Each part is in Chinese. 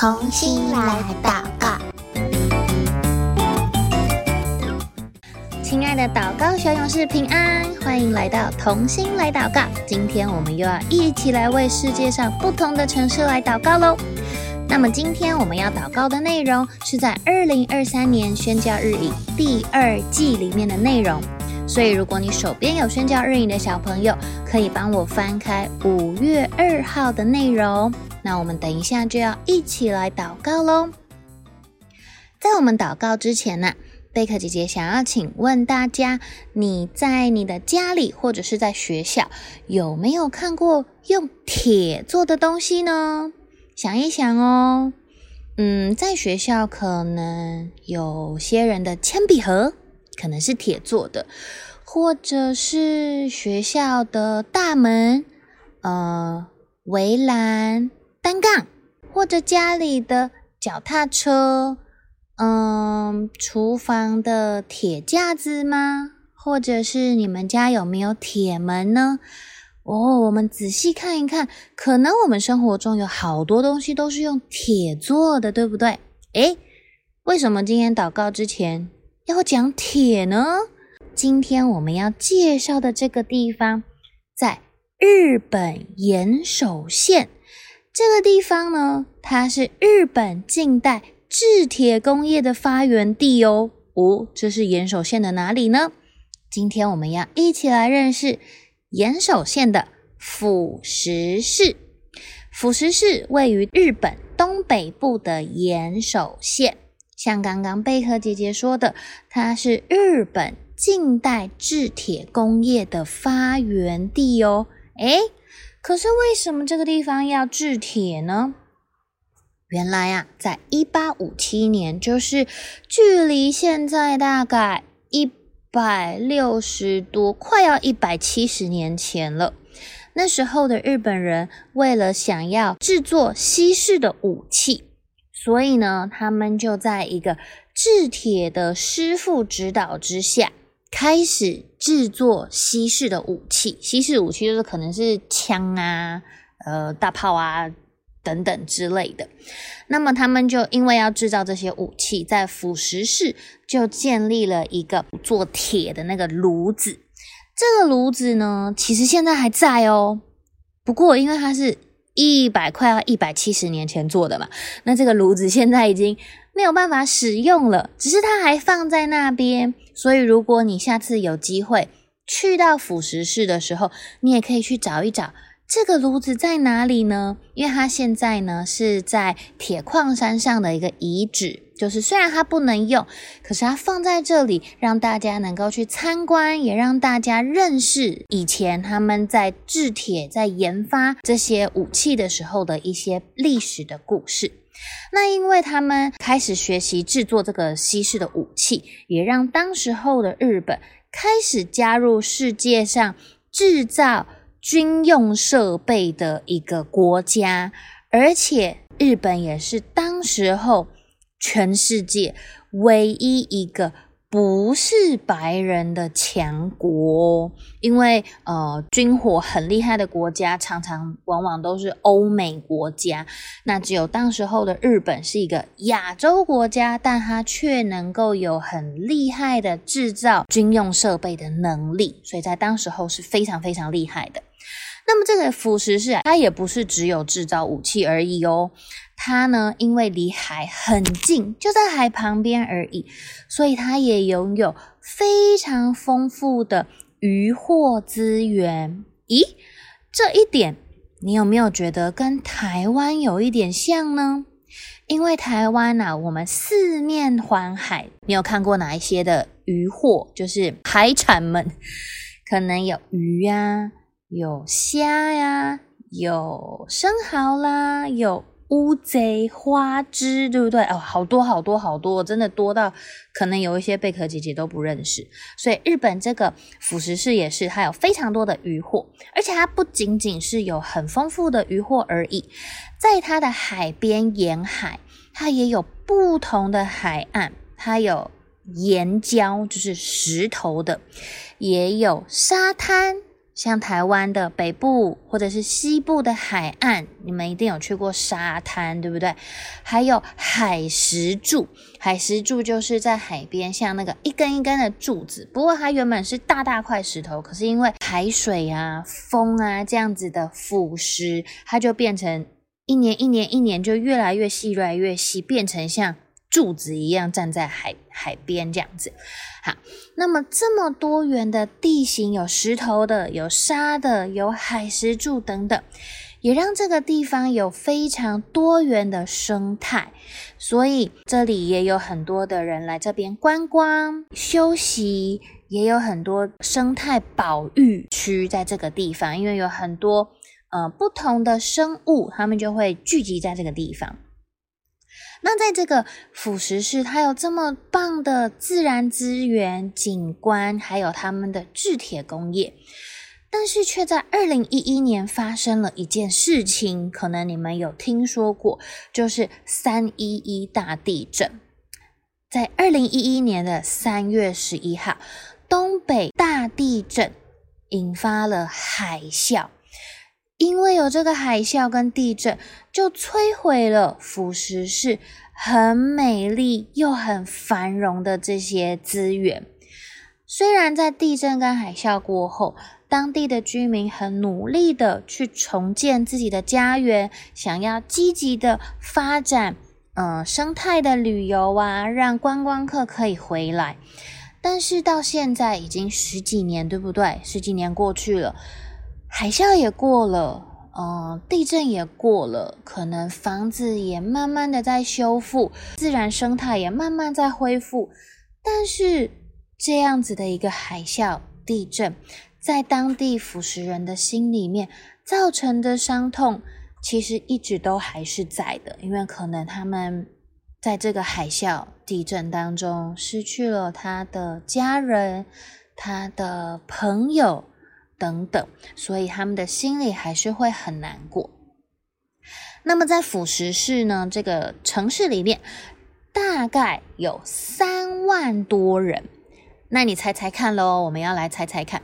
同心来祷告，亲爱的祷告小勇士平安，欢迎来到同心来祷告。今天我们又要一起来为世界上不同的城市来祷告喽。那么今天我们要祷告的内容是在二零二三年宣教日影第二季里面的内容，所以如果你手边有宣教日影的小朋友，可以帮我翻开五月二号的内容。那我们等一下就要一起来祷告喽。在我们祷告之前呢，贝克姐姐想要请问大家：你在你的家里或者是在学校，有没有看过用铁做的东西呢？想一想哦。嗯，在学校可能有些人的铅笔盒可能是铁做的，或者是学校的大门、呃，围栏。单杠，或者家里的脚踏车，嗯，厨房的铁架子吗？或者是你们家有没有铁门呢？哦，我们仔细看一看，可能我们生活中有好多东西都是用铁做的，对不对？诶，为什么今天祷告之前要讲铁呢？今天我们要介绍的这个地方，在日本岩手县。这个地方呢，它是日本近代制铁工业的发源地哦。哦，这是岩手县的哪里呢？今天我们要一起来认识岩手县的釜石市。釜石市位于日本东北部的岩手县，像刚刚贝壳姐姐说的，它是日本近代制铁工业的发源地哦。诶可是为什么这个地方要制铁呢？原来啊，在一八五七年，就是距离现在大概一百六十多，快要一百七十年前了。那时候的日本人为了想要制作西式的武器，所以呢，他们就在一个制铁的师傅指导之下。开始制作西式的武器，西式武器就是可能是枪啊、呃大炮啊等等之类的。那么他们就因为要制造这些武器，在腐蚀室就建立了一个做铁的那个炉子。这个炉子呢，其实现在还在哦。不过因为它是一百快要一百七十年前做的嘛，那这个炉子现在已经没有办法使用了，只是它还放在那边。所以，如果你下次有机会去到釜石市的时候，你也可以去找一找这个炉子在哪里呢？因为它现在呢是在铁矿山上的一个遗址，就是虽然它不能用，可是它放在这里，让大家能够去参观，也让大家认识以前他们在制铁、在研发这些武器的时候的一些历史的故事。那因为他们开始学习制作这个西式的武气，也让当时候的日本开始加入世界上制造军用设备的一个国家，而且日本也是当时候全世界唯一一个。不是白人的强国，因为呃军火很厉害的国家，常常往往都是欧美国家。那只有当时候的日本是一个亚洲国家，但它却能够有很厉害的制造军用设备的能力，所以在当时候是非常非常厉害的。那么这个腐蚀是，它也不是只有制造武器而已哦。它呢，因为离海很近，就在海旁边而已，所以它也拥有非常丰富的渔获资源。咦，这一点你有没有觉得跟台湾有一点像呢？因为台湾啊，我们四面环海，你有看过哪一些的渔获？就是海产们，可能有鱼呀，有虾呀，有生蚝啦，有。乌贼花枝，对不对？哦，好多好多好多，真的多到可能有一些贝壳姐姐都不认识。所以日本这个釜石市也是，它有非常多的渔获，而且它不仅仅是有很丰富的渔获而已，在它的海边沿海，它也有不同的海岸，它有岩礁，就是石头的，也有沙滩。像台湾的北部或者是西部的海岸，你们一定有去过沙滩，对不对？还有海石柱，海石柱就是在海边，像那个一根一根的柱子。不过它原本是大大块石头，可是因为海水啊、风啊这样子的腐蚀，它就变成一年一年一年就越来越细，越来越细，变成像。柱子一样站在海海边这样子，好，那么这么多元的地形，有石头的，有沙的，有海石柱等等，也让这个地方有非常多元的生态，所以这里也有很多的人来这边观光休息，也有很多生态保育区在这个地方，因为有很多呃不同的生物，他们就会聚集在这个地方。那在这个腐蚀市，它有这么棒的自然资源、景观，还有他们的制铁工业，但是却在二零一一年发生了一件事情，可能你们有听说过，就是三一一大地震。在二零一一年的三月十一号，东北大地震引发了海啸。因为有这个海啸跟地震，就摧毁了腐蚀市很美丽又很繁荣的这些资源。虽然在地震跟海啸过后，当地的居民很努力的去重建自己的家园，想要积极的发展，嗯，生态的旅游啊，让观光客可以回来。但是到现在已经十几年，对不对？十几年过去了。海啸也过了，嗯，地震也过了，可能房子也慢慢的在修复，自然生态也慢慢在恢复。但是这样子的一个海啸、地震，在当地腐蚀人的心里面造成的伤痛，其实一直都还是在的，因为可能他们在这个海啸、地震当中失去了他的家人、他的朋友。等等，所以他们的心里还是会很难过。那么在腐蚀市呢，这个城市里面大概有三万多人。那你猜猜看喽，我们要来猜猜看，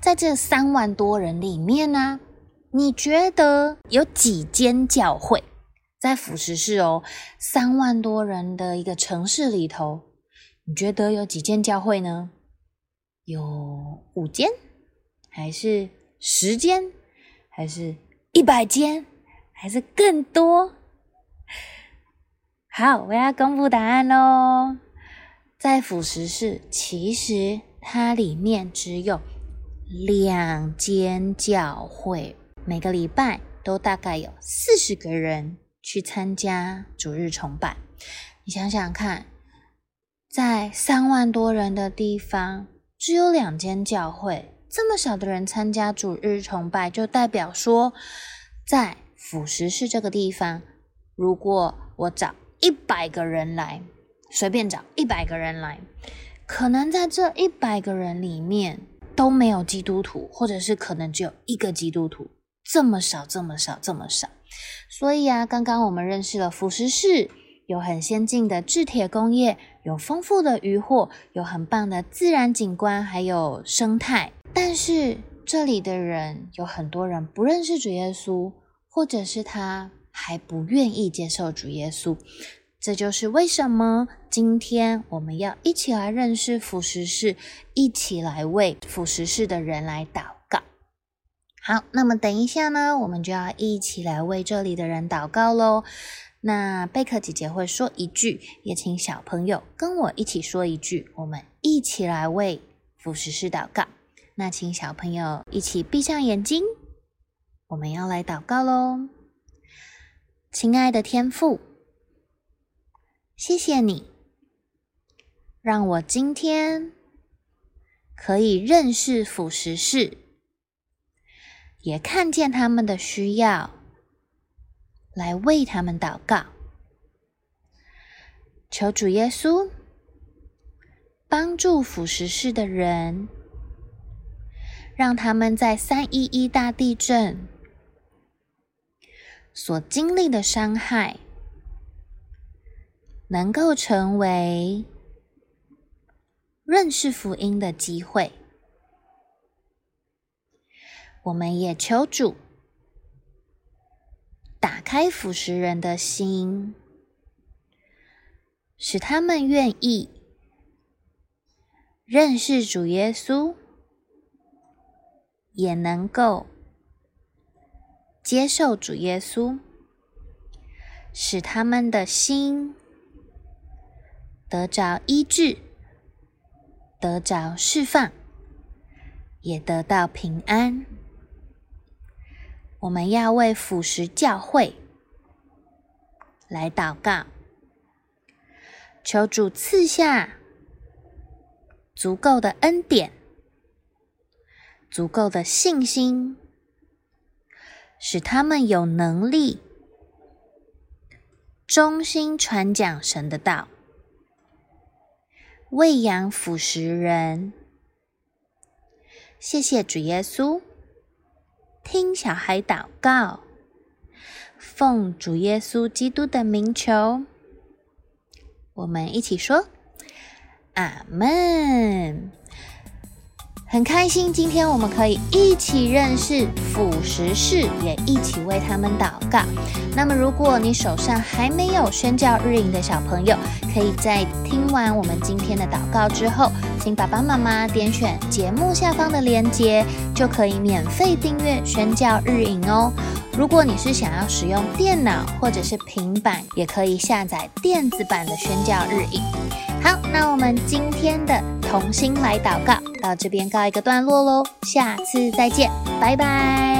在这三万多人里面呢，你觉得有几间教会？在腐蚀市哦，三万多人的一个城市里头，你觉得有几间教会呢？有五间。还是十间，还是一百间，还是更多？好，我要公布答案喽。在辅食市，其实它里面只有两间教会，每个礼拜都大概有四十个人去参加主日崇拜。你想想看，在三万多人的地方，只有两间教会。这么少的人参加主日崇拜，就代表说，在腐蚀市这个地方，如果我找一百个人来，随便找一百个人来，可能在这一百个人里面都没有基督徒，或者是可能只有一个基督徒，这么少，这么少，这么少。所以啊，刚刚我们认识了腐蚀市。有很先进的制铁工业，有丰富的渔获，有很棒的自然景观，还有生态。但是这里的人有很多人不认识主耶稣，或者是他还不愿意接受主耶稣。这就是为什么今天我们要一起来认识腐蚀市，一起来为腐蚀市的人来祷。好，那么等一下呢，我们就要一起来为这里的人祷告喽。那贝克姐姐会说一句，也请小朋友跟我一起说一句，我们一起来为腐蚀市祷告。那请小朋友一起闭上眼睛，我们要来祷告喽。亲爱的天父，谢谢你让我今天可以认识腐蚀室，也看见他们的需要。来为他们祷告，求主耶稣帮助腐蚀市的人，让他们在三一一大地震所经历的伤害，能够成为认识福音的机会。我们也求主打开腐蚀人的心，使他们愿意认识主耶稣，也能够接受主耶稣，使他们的心得着医治，得着释放，也得到平安。我们要为辅食教会来祷告，求主赐下足够的恩典，足够的信心，使他们有能力忠心传讲神的道，喂养辅食人。谢谢主耶稣。听小孩祷告，奉主耶稣基督的名求，我们一起说：阿门。很开心，今天我们可以一起认识辅食士，也一起为他们祷告。那么，如果你手上还没有宣教日营的小朋友，可以在听完我们今天的祷告之后，请爸爸妈妈点选节目下方的链接，就可以免费订阅宣教日营哦。如果你是想要使用电脑或者是平板，也可以下载电子版的宣教日影。好，那我们今天的同心来祷告到这边告一个段落喽，下次再见，拜拜。